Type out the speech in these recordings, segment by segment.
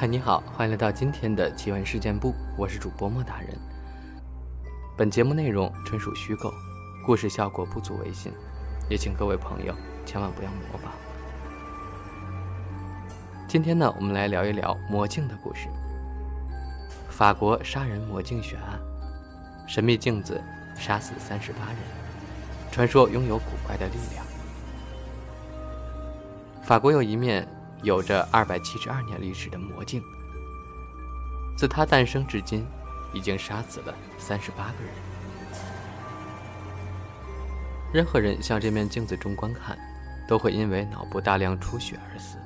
嗨，你好，欢迎来到今天的奇闻事件部，我是主播莫大人。本节目内容纯属虚构，故事效果不足为信，也请各位朋友千万不要模仿。今天呢，我们来聊一聊魔镜的故事。法国杀人魔镜悬案，神秘镜子杀死三十八人，传说拥有古怪的力量。法国有一面。有着二百七十二年历史的魔镜，自它诞生至今，已经杀死了三十八个人。任何人向这面镜子中观看，都会因为脑部大量出血而死。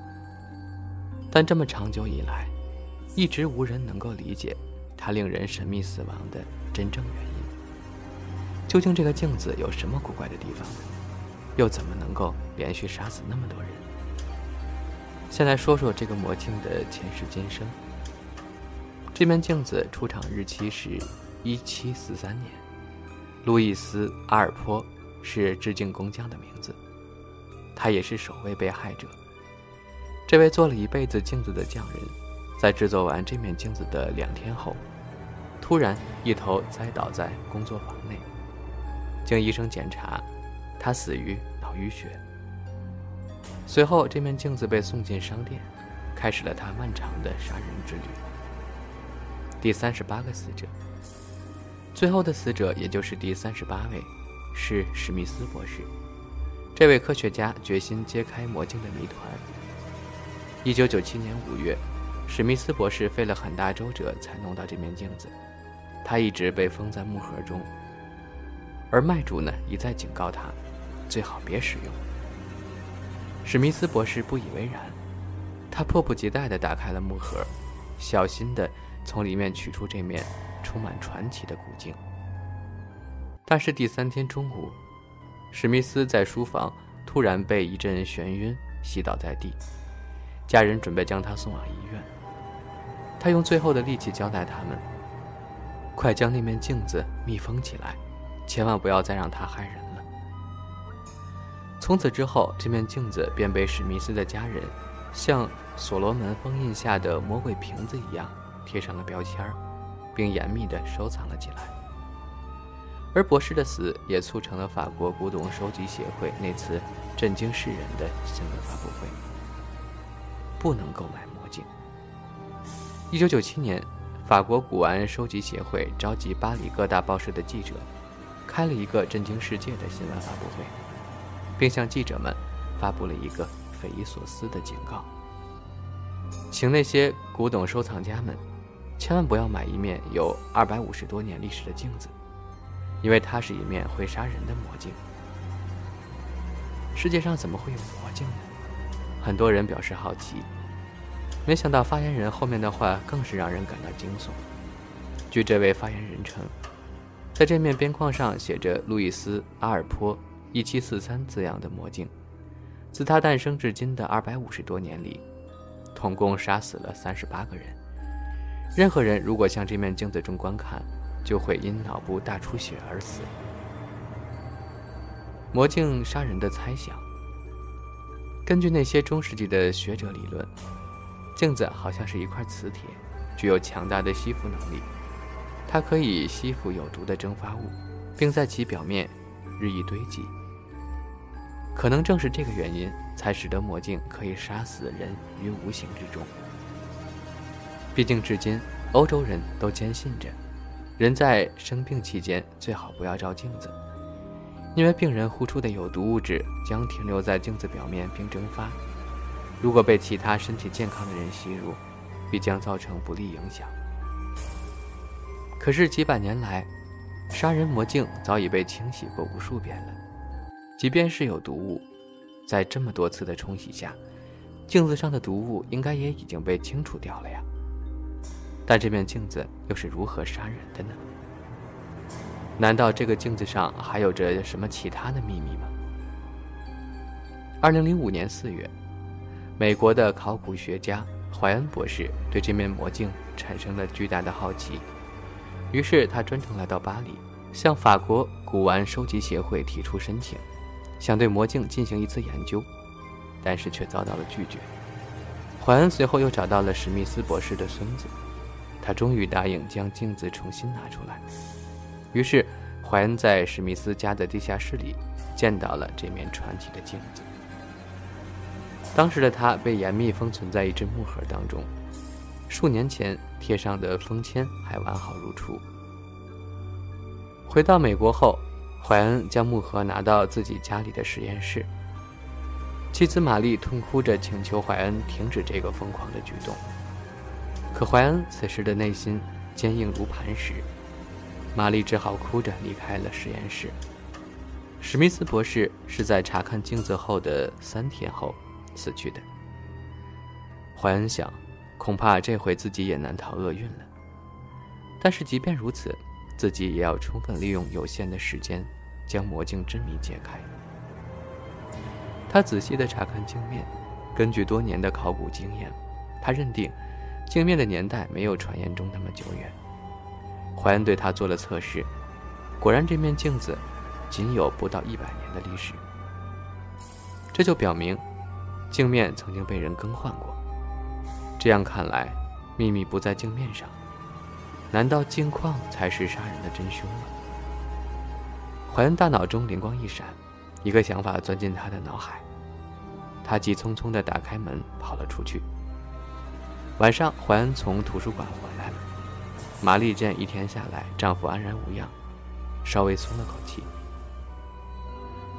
但这么长久以来，一直无人能够理解它令人神秘死亡的真正原因。究竟这个镜子有什么古怪的地方？又怎么能够连续杀死那么多人？先来说说这个魔镜的前世今生。这面镜子出厂日期是1743年，路易斯·阿尔坡是致敬工匠的名字，他也是首位被害者。这位做了一辈子镜子的匠人，在制作完这面镜子的两天后，突然一头栽倒在工作坊内。经医生检查，他死于脑淤血。随后，这面镜子被送进商店，开始了他漫长的杀人之旅。第三十八个死者，最后的死者，也就是第三十八位，是史密斯博士。这位科学家决心揭开魔镜的谜团。一九九七年五月，史密斯博士费了很大周折才弄到这面镜子，他一直被封在木盒中，而卖主呢一再警告他，最好别使用。史密斯博士不以为然，他迫不及待地打开了木盒，小心地从里面取出这面充满传奇的古镜。但是第三天中午，史密斯在书房突然被一阵眩晕，袭倒在地。家人准备将他送往医院。他用最后的力气交代他们：“快将那面镜子密封起来，千万不要再让他害人了。”从此之后，这面镜子便被史密斯的家人像所罗门封印下的魔鬼瓶子一样贴上了标签，并严密地收藏了起来。而博士的死也促成了法国古董收集协会那次震惊世人的新闻发布会：不能购买魔镜。一九九七年，法国古玩收集协会召集巴黎各大报社的记者，开了一个震惊世界的新闻发布会。并向记者们发布了一个匪夷所思的警告：请那些古董收藏家们千万不要买一面有二百五十多年历史的镜子，因为它是一面会杀人的魔镜。世界上怎么会有魔镜呢？很多人表示好奇。没想到发言人后面的话更是让人感到惊悚。据这位发言人称，在这面边框上写着“路易斯·阿尔坡”。一七四三字样的魔镜，自它诞生至今的二百五十多年里，统共杀死了三十八个人。任何人如果向这面镜子中观看，就会因脑部大出血而死。魔镜杀人的猜想，根据那些中世纪的学者理论，镜子好像是一块磁铁，具有强大的吸附能力，它可以吸附有毒的蒸发物，并在其表面日益堆积。可能正是这个原因，才使得魔镜可以杀死人于无形之中。毕竟，至今欧洲人都坚信着，人在生病期间最好不要照镜子，因为病人呼出的有毒物质将停留在镜子表面并蒸发，如果被其他身体健康的人吸入，必将造成不利影响。可是几百年来，杀人魔镜早已被清洗过无数遍了。即便是有毒物，在这么多次的冲洗下，镜子上的毒物应该也已经被清除掉了呀。但这面镜子又是如何杀人的呢？难道这个镜子上还有着什么其他的秘密吗？二零零五年四月，美国的考古学家怀恩博士对这面魔镜产生了巨大的好奇，于是他专程来到巴黎，向法国古玩收集协会提出申请。想对魔镜进行一次研究，但是却遭到了拒绝。怀恩随后又找到了史密斯博士的孙子，他终于答应将镜子重新拿出来。于是，怀恩在史密斯家的地下室里见到了这面传奇的镜子。当时的它被严密封存在一只木盒当中，数年前贴上的封签还完好如初。回到美国后，怀恩将木盒拿到自己家里的实验室。妻子玛丽痛哭着请求怀恩停止这个疯狂的举动，可怀恩此时的内心坚硬如磐石。玛丽只好哭着离开了实验室。史密斯博士是在查看镜子后的三天后死去的。怀恩想，恐怕这回自己也难逃厄运了。但是即便如此，自己也要充分利用有限的时间，将魔镜之谜解开。他仔细地查看镜面，根据多年的考古经验，他认定镜面的年代没有传言中那么久远。怀恩对他做了测试，果然这面镜子仅有不到一百年的历史。这就表明镜面曾经被人更换过。这样看来，秘密不在镜面上，难道镜框才是杀人的真凶吗？怀恩大脑中灵光一闪。一个想法钻进他的脑海，他急匆匆地打开门跑了出去。晚上，怀恩从图书馆回来了。玛丽见一天下来丈夫安然无恙，稍微松了口气。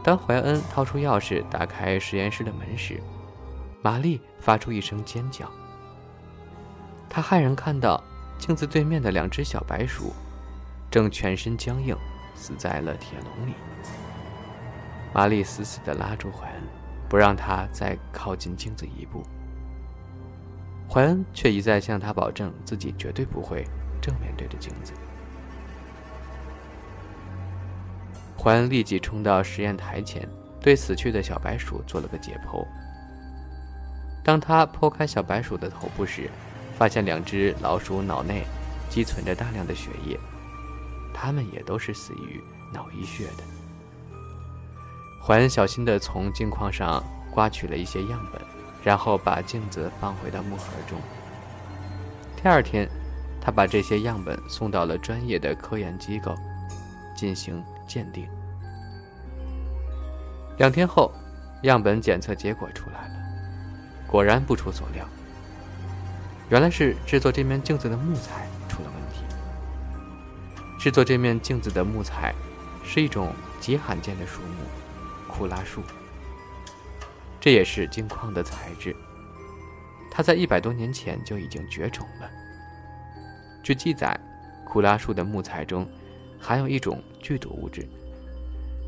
当怀恩掏出钥匙打开实验室的门时，玛丽发出一声尖叫。她骇然看到镜子对面的两只小白鼠，正全身僵硬，死在了铁笼里。玛丽死死地拉住怀恩，不让他再靠近镜子一步。怀恩却一再向他保证，自己绝对不会正面对着镜子。怀恩立即冲到实验台前，对死去的小白鼠做了个解剖。当他剖开小白鼠的头部时，发现两只老鼠脑内积存着大量的血液，它们也都是死于脑溢血的。怀恩小心地从镜框上刮取了一些样本，然后把镜子放回到木盒中。第二天，他把这些样本送到了专业的科研机构进行鉴定。两天后，样本检测结果出来了，果然不出所料，原来是制作这面镜子的木材出了问题。制作这面镜子的木材是一种极罕见的树木。库拉树，这也是镜框的材质。它在一百多年前就已经绝种了。据记载，库拉树的木材中含有一种剧毒物质，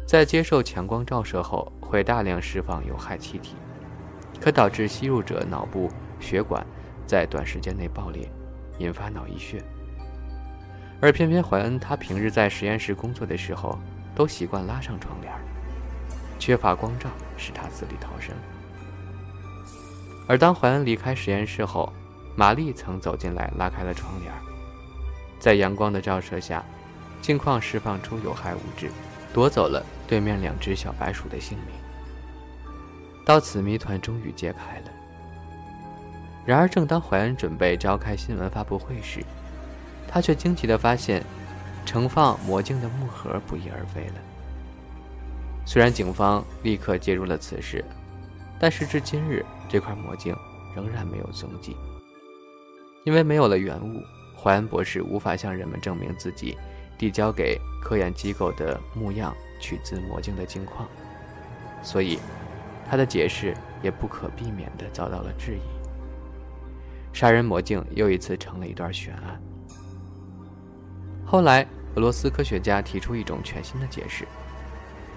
在接受强光照射后会大量释放有害气体，可导致吸入者脑部血管在短时间内爆裂，引发脑溢血。而偏偏怀恩他平日在实验室工作的时候，都习惯拉上窗帘。缺乏光照，使他死里逃生。而当怀恩离开实验室后，玛丽曾走进来，拉开了窗帘。在阳光的照射下，镜框释放出有害物质，夺走了对面两只小白鼠的性命。到此，谜团终于揭开了。然而，正当怀恩准备召开新闻发布会时，他却惊奇地发现，盛放魔镜的木盒不翼而飞了。虽然警方立刻介入了此事，但时至今日，这块魔镜仍然没有踪迹。因为没有了原物，怀恩博士无法向人们证明自己递交给科研机构的木样取自魔镜的镜框，所以他的解释也不可避免地遭到了质疑。杀人魔镜又一次成了一段悬案。后来，俄罗斯科学家提出一种全新的解释。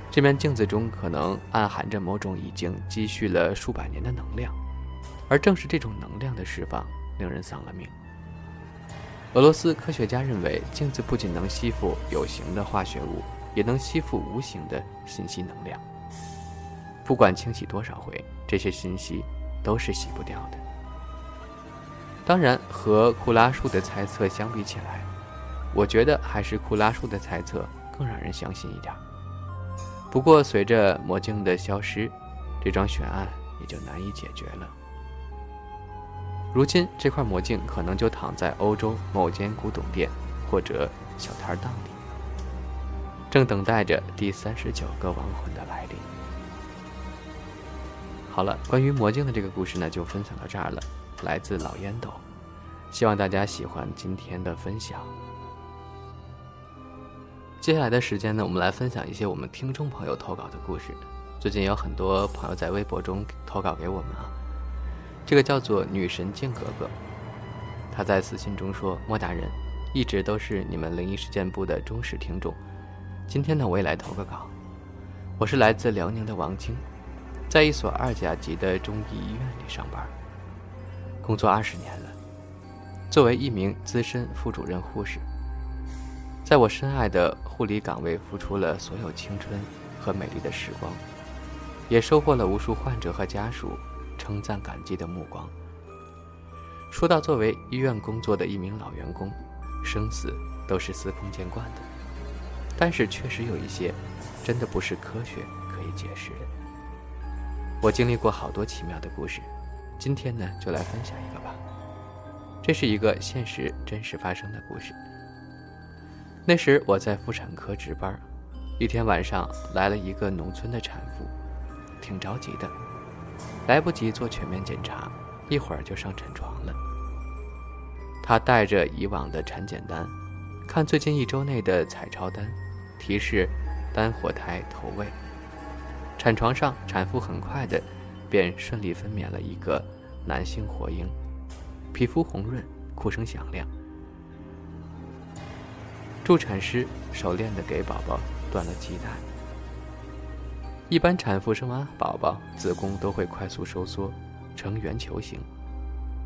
这面镜子中可能暗含着某种已经积蓄了数百年的能量，而正是这种能量的释放，令人丧了命。俄罗斯科学家认为，镜子不仅能吸附有形的化学物，也能吸附无形的信息能量。不管清洗多少回，这些信息都是洗不掉的。当然，和库拉树的猜测相比起来，我觉得还是库拉树的猜测更让人相信一点。不过，随着魔镜的消失，这桩悬案也就难以解决了。如今这块魔镜可能就躺在欧洲某间古董店或者小摊档里，正等待着第三十九个亡魂的来临。好了，关于魔镜的这个故事呢，就分享到这儿了。来自老烟斗，希望大家喜欢今天的分享。接下来的时间呢，我们来分享一些我们听众朋友投稿的故事。最近有很多朋友在微博中投稿给我们啊。这个叫做女神静格格，她在私信中说：“莫大人，一直都是你们灵异事件部的忠实听众。今天呢，我也来投个稿。我是来自辽宁的王晶，在一所二甲级的中医医院里上班，工作二十年了。作为一名资深副主任护士。”在我深爱的护理岗位付出了所有青春和美丽的时光，也收获了无数患者和家属称赞感激的目光。说到作为医院工作的一名老员工，生死都是司空见惯的，但是确实有一些真的不是科学可以解释的。我经历过好多奇妙的故事，今天呢就来分享一个吧。这是一个现实真实发生的故事。那时我在妇产科值班，一天晚上来了一个农村的产妇，挺着急的，来不及做全面检查，一会儿就上产床了。她带着以往的产检单，看最近一周内的彩超单，提示单活胎投喂。产床上，产妇很快的便顺利分娩了一个男性活婴，皮肤红润，哭声响亮。助产师熟练地给宝宝断了脐带。一般产妇生完宝宝，子宫都会快速收缩，呈圆球形，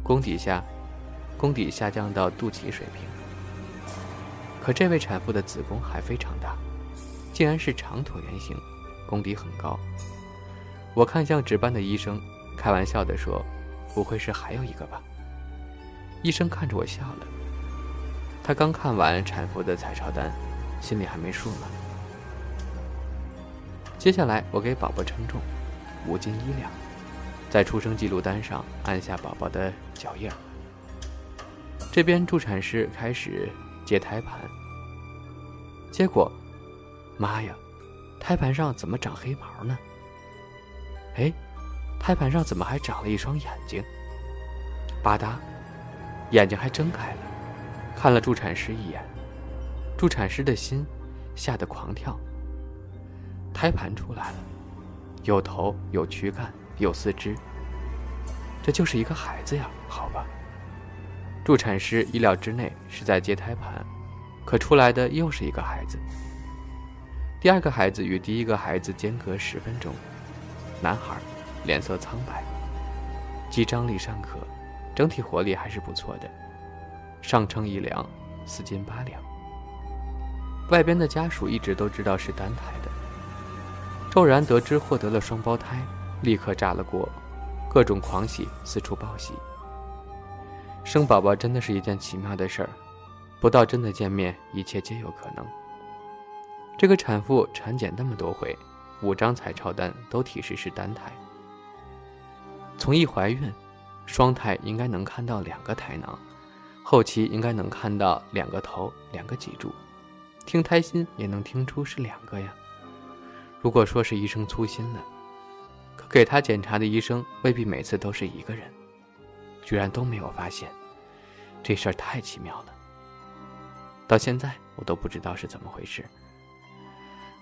宫底下，宫底下降到肚脐水平。可这位产妇的子宫还非常大，竟然是长椭圆形，宫底很高。我看向值班的医生，开玩笑地说：“不会是还有一个吧？”医生看着我笑了。他刚看完产妇的彩超单，心里还没数呢。接下来，我给宝宝称重，五斤一两，在出生记录单上按下宝宝的脚印。这边助产师开始接胎盘，结果，妈呀，胎盘上怎么长黑毛呢？哎，胎盘上怎么还长了一双眼睛？吧嗒，眼睛还睁开了。看了助产师一眼，助产师的心吓得狂跳。胎盘出来了，有头有躯干有四肢，这就是一个孩子呀？好吧。助产师意料之内是在接胎盘，可出来的又是一个孩子。第二个孩子与第一个孩子间隔十分钟，男孩，脸色苍白，肌张力尚可，整体活力还是不错的。上称一两，四斤八两。外边的家属一直都知道是单胎的，骤然得知获得了双胞胎，立刻炸了锅，各种狂喜，四处报喜。生宝宝真的是一件奇妙的事儿，不到真的见面，一切皆有可能。这个产妇产检那么多回，五张彩超单都提示是单胎。从一怀孕，双胎应该能看到两个胎囊。后期应该能看到两个头，两个脊柱，听胎心也能听出是两个呀。如果说是医生粗心了，可给他检查的医生未必每次都是一个人，居然都没有发现，这事儿太奇妙了。到现在我都不知道是怎么回事。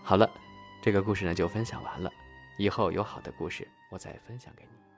好了，这个故事呢就分享完了，以后有好的故事我再分享给你。